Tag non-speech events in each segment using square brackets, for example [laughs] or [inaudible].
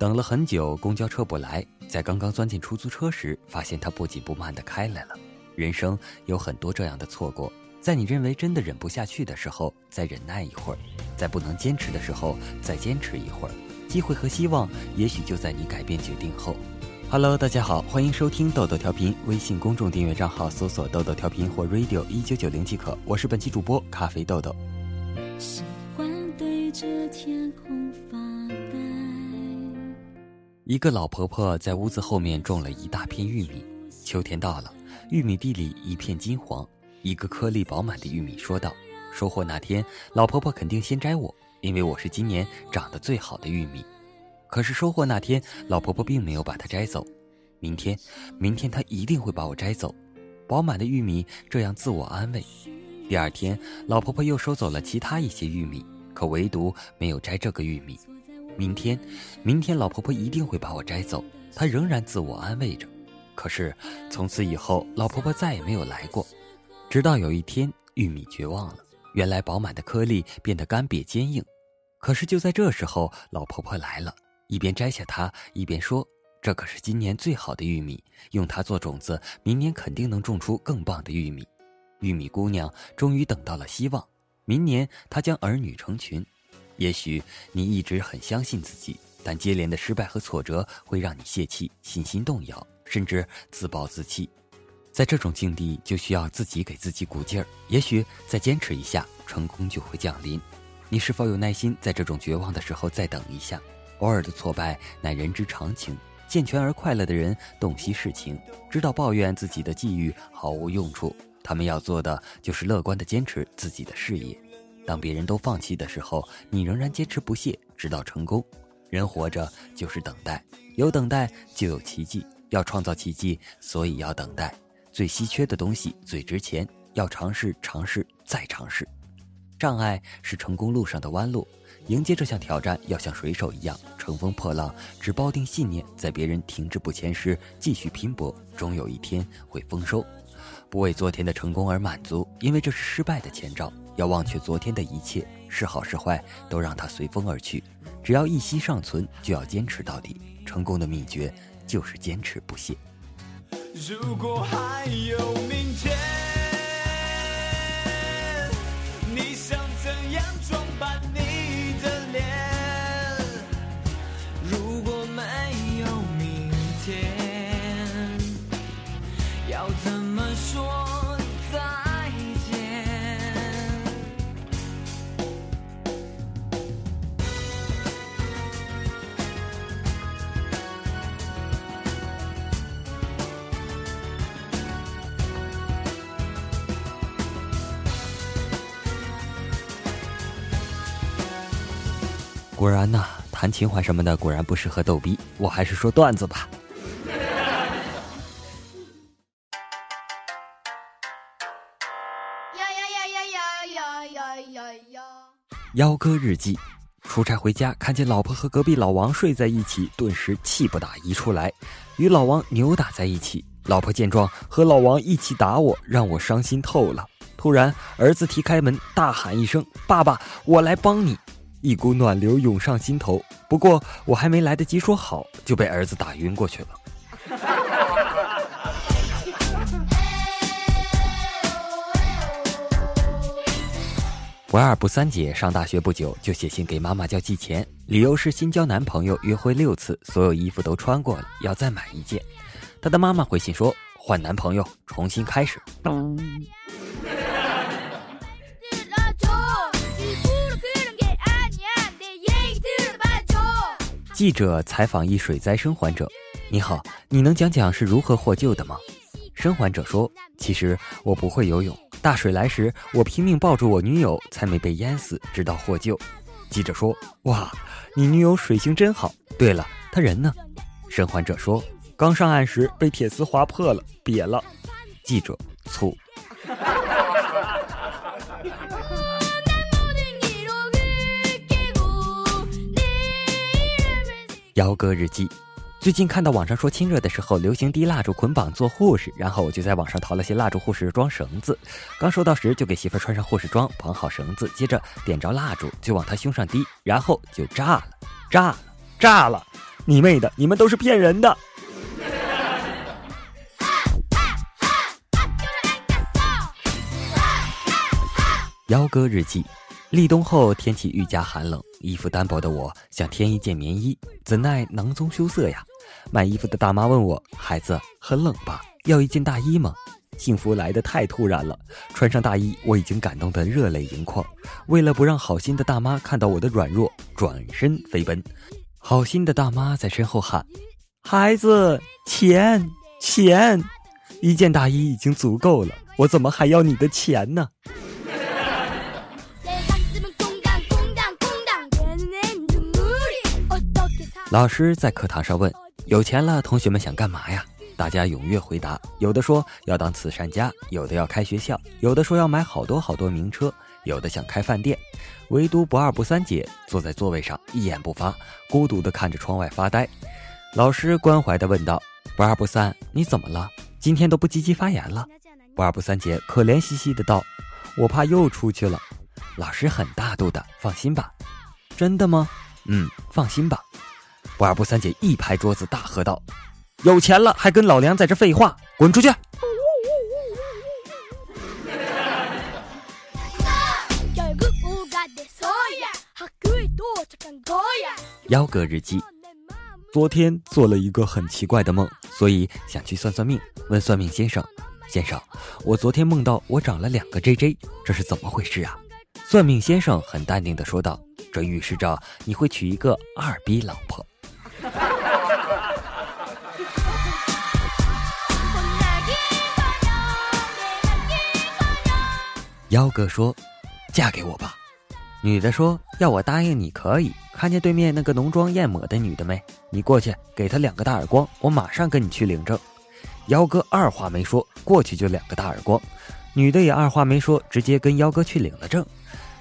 等了很久，公交车不来，在刚刚钻进出租车时，发现它不紧不慢地开来了。人生有很多这样的错过，在你认为真的忍不下去的时候，再忍耐一会儿；在不能坚持的时候，再坚持一会儿。机会和希望，也许就在你改变决定后。Hello，大家好，欢迎收听豆豆调频，微信公众订阅账号搜索“豆豆调频”或 “radio 一九九零”即可。我是本期主播咖啡豆豆。一个老婆婆在屋子后面种了一大片玉米。秋天到了，玉米地里一片金黄。一个颗粒饱满的玉米说道：“收获那天，老婆婆肯定先摘我，因为我是今年长得最好的玉米。”可是收获那天，老婆婆并没有把它摘走。明天，明天她一定会把我摘走。饱满的玉米这样自我安慰。第二天，老婆婆又收走了其他一些玉米，可唯独没有摘这个玉米。明天，明天老婆婆一定会把我摘走。她仍然自我安慰着。可是从此以后，老婆婆再也没有来过。直到有一天，玉米绝望了，原来饱满的颗粒变得干瘪坚硬。可是就在这时候，老婆婆来了。一边摘下它，一边说：“这可是今年最好的玉米，用它做种子，明年肯定能种出更棒的玉米。”玉米姑娘终于等到了希望，明年她将儿女成群。也许你一直很相信自己，但接连的失败和挫折会让你泄气、信心动摇，甚至自暴自弃。在这种境地，就需要自己给自己鼓劲儿。也许再坚持一下，成功就会降临。你是否有耐心，在这种绝望的时候再等一下？偶尔的挫败乃人之常情，健全而快乐的人洞悉世情，知道抱怨自己的际遇毫无用处。他们要做的就是乐观的坚持自己的事业。当别人都放弃的时候，你仍然坚持不懈，直到成功。人活着就是等待，有等待就有奇迹。要创造奇迹，所以要等待。最稀缺的东西最值钱，要尝试，尝试，再尝试。障碍是成功路上的弯路。迎接这项挑战，要像水手一样乘风破浪，只抱定信念，在别人停滞不前时继续拼搏，终有一天会丰收。不为昨天的成功而满足，因为这是失败的前兆。要忘却昨天的一切，是好是坏，都让它随风而去。只要一息尚存，就要坚持到底。成功的秘诀就是坚持不懈。如果还有明天。果然呐，谈情怀什么的果然不适合逗逼，我还是说段子吧。呀呀呀呀呀呀呀呀！幺哥日记：出差回家，看见老婆和隔壁老王睡在一起，顿时气不打一处来，与老王扭打在一起。老婆见状，和老王一起打我，让我伤心透了。突然，儿子踢开门，大喊一声：“爸爸，我来帮你！”一股暖流涌上心头，不过我还没来得及说好，就被儿子打晕过去了。[laughs] 不二不三姐上大学不久就写信给妈妈叫寄钱，理由是新交男朋友约会六次，所有衣服都穿过了，要再买一件。她的妈妈回信说换男朋友，重新开始。记者采访一水灾生还者：“你好，你能讲讲是如何获救的吗？”生还者说：“其实我不会游泳，大水来时我拼命抱住我女友，才没被淹死，直到获救。”记者说：“哇，你女友水性真好。对了，她人呢？”生还者说：“刚上岸时被铁丝划破了，瘪了。”记者醋。幺哥日记，最近看到网上说亲热的时候流行滴蜡烛捆绑做护士，然后我就在网上淘了些蜡烛护士装绳子，刚收到时就给媳妇穿上护士装，绑好绳子，接着点着蜡烛就往她胸上滴，然后就炸了，炸了，炸了！你妹的，你们都是骗人的！幺哥日记：立冬后天气愈加寒冷，衣服单薄的我想添一件棉衣，怎奈囊中羞涩呀。卖衣服的大妈问我：“孩子，很冷吧？要一件大衣吗？”幸福来得太突然了，穿上大衣，我已经感动得热泪盈眶。为了不让好心的大妈看到我的软弱，转身飞奔。好心的大妈在身后喊：“孩子，钱，钱！一件大衣已经足够了，我怎么还要你的钱呢？”老师在课堂上问：“有钱了，同学们想干嘛呀？”大家踊跃回答，有的说要当慈善家，有的要开学校，有的说要买好多好多名车，有的想开饭店，唯独不二不三姐坐在座位上一言不发，孤独地看着窗外发呆。老师关怀地问道：“不二不三，你怎么了？今天都不积极发言了？”不二不三姐可怜兮兮的道：“我怕又出去了。”老师很大度的：“放心吧。”“真的吗？”“嗯，放心吧。”不二不三姐一拍桌子，大喝道。有钱了还跟老娘在这废话，滚出去！幺哥日记：昨天做了一个很奇怪的梦，所以想去算算命。问算命先生：“先生，我昨天梦到我长了两个 JJ，这是怎么回事啊？”算命先生很淡定的说道：“这预示着你会娶一个二逼老婆。”幺哥说：“嫁给我吧。”女的说：“要我答应你可以。看见对面那个浓妆艳抹的女的没？你过去给她两个大耳光，我马上跟你去领证。”幺哥二话没说，过去就两个大耳光。女的也二话没说，直接跟幺哥去领了证。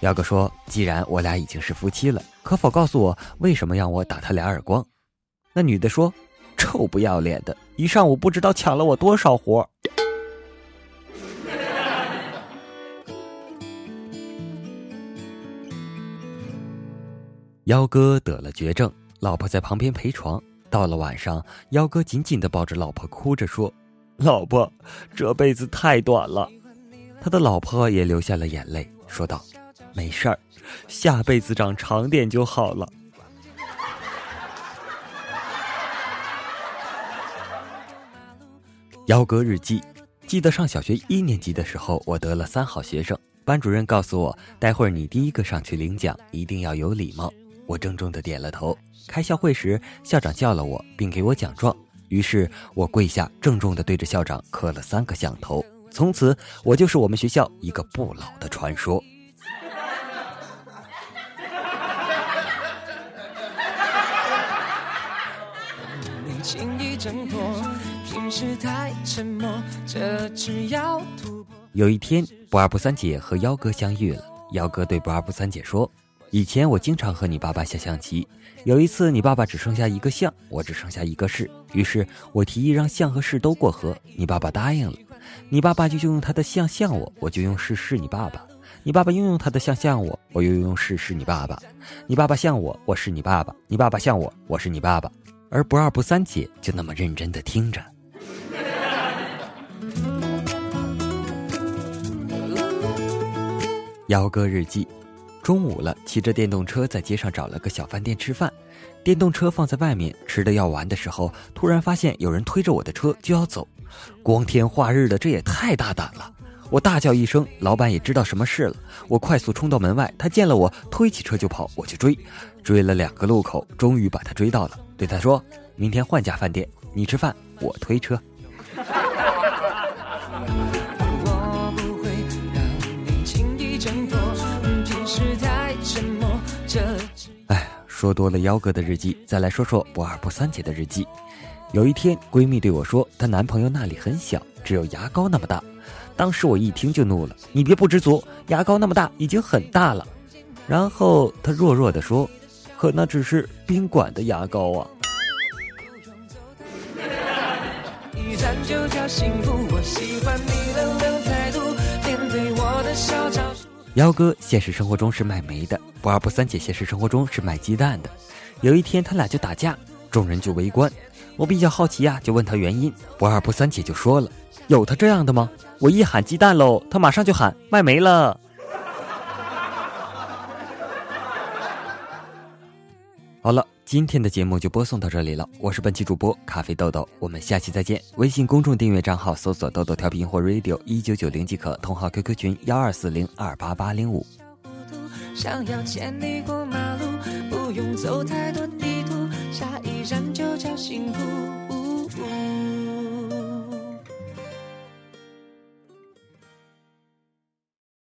幺哥说：“既然我俩已经是夫妻了，可否告诉我为什么让我打他俩耳光？”那女的说：“臭不要脸的，一上午不知道抢了我多少活。”幺哥得了绝症，老婆在旁边陪床。到了晚上，幺哥紧紧的抱着老婆，哭着说：“老婆，这辈子太短了。”他的老婆也流下了眼泪，说道：“没事儿，下辈子长长点就好了。” [laughs] 幺哥日记：记得上小学一年级的时候，我得了三好学生，班主任告诉我，待会儿你第一个上去领奖，一定要有礼貌。我郑重的点了头。开校会时，校长叫了我，并给我奖状。于是我跪下，郑重的对着校长磕了三个响头。从此，我就是我们学校一个不老的传说。有一天，不二不三姐和幺哥相遇了。幺哥对不二不三姐说。以前我经常和你爸爸下象棋，有一次你爸爸只剩下一个象，我只剩下一个士，于是我提议让象和士都过河，你爸爸答应了，你爸爸就用他的象象我，我就用士士你爸爸，你爸爸又用他的象象我，我又用士士你爸爸，你爸爸像我，我是你爸爸，你爸爸像我，我是你爸爸，而不二不三姐就那么认真的听着。[laughs] 幺哥日记。中午了，骑着电动车在街上找了个小饭店吃饭。电动车放在外面，吃的要完的时候，突然发现有人推着我的车就要走。光天化日的，这也太大胆了！我大叫一声，老板也知道什么事了。我快速冲到门外，他见了我，推起车就跑，我去追，追了两个路口，终于把他追到了。对他说：“明天换家饭店，你吃饭，我推车。”说多了幺哥的日记，再来说说不二不三姐的日记。有一天，闺蜜对我说，她男朋友那里很小，只有牙膏那么大。当时我一听就怒了：“你别不知足，牙膏那么大已经很大了。”然后她弱弱的说：“可那只是宾馆的牙膏啊。”就叫幸福，我喜欢你冷冷态度，面对我的嚣张幺哥现实生活中是卖煤的，不二不三姐现实生活中是卖鸡蛋的。有一天他俩就打架，众人就围观。我比较好奇呀，就问他原因。不二不三姐就说了：“有他这样的吗？我一喊鸡蛋喽，他马上就喊卖煤了。[laughs] ”好了，今天的节目就播送到这里了。我是本期主播咖啡豆豆，我们下期再见。微信公众订阅账号搜索“豆豆调频”或 “radio 一九九零”即可，同号 QQ 群幺二四零二八八零五。想要牵你过马路，不用走太多地图，下一站就叫幸福。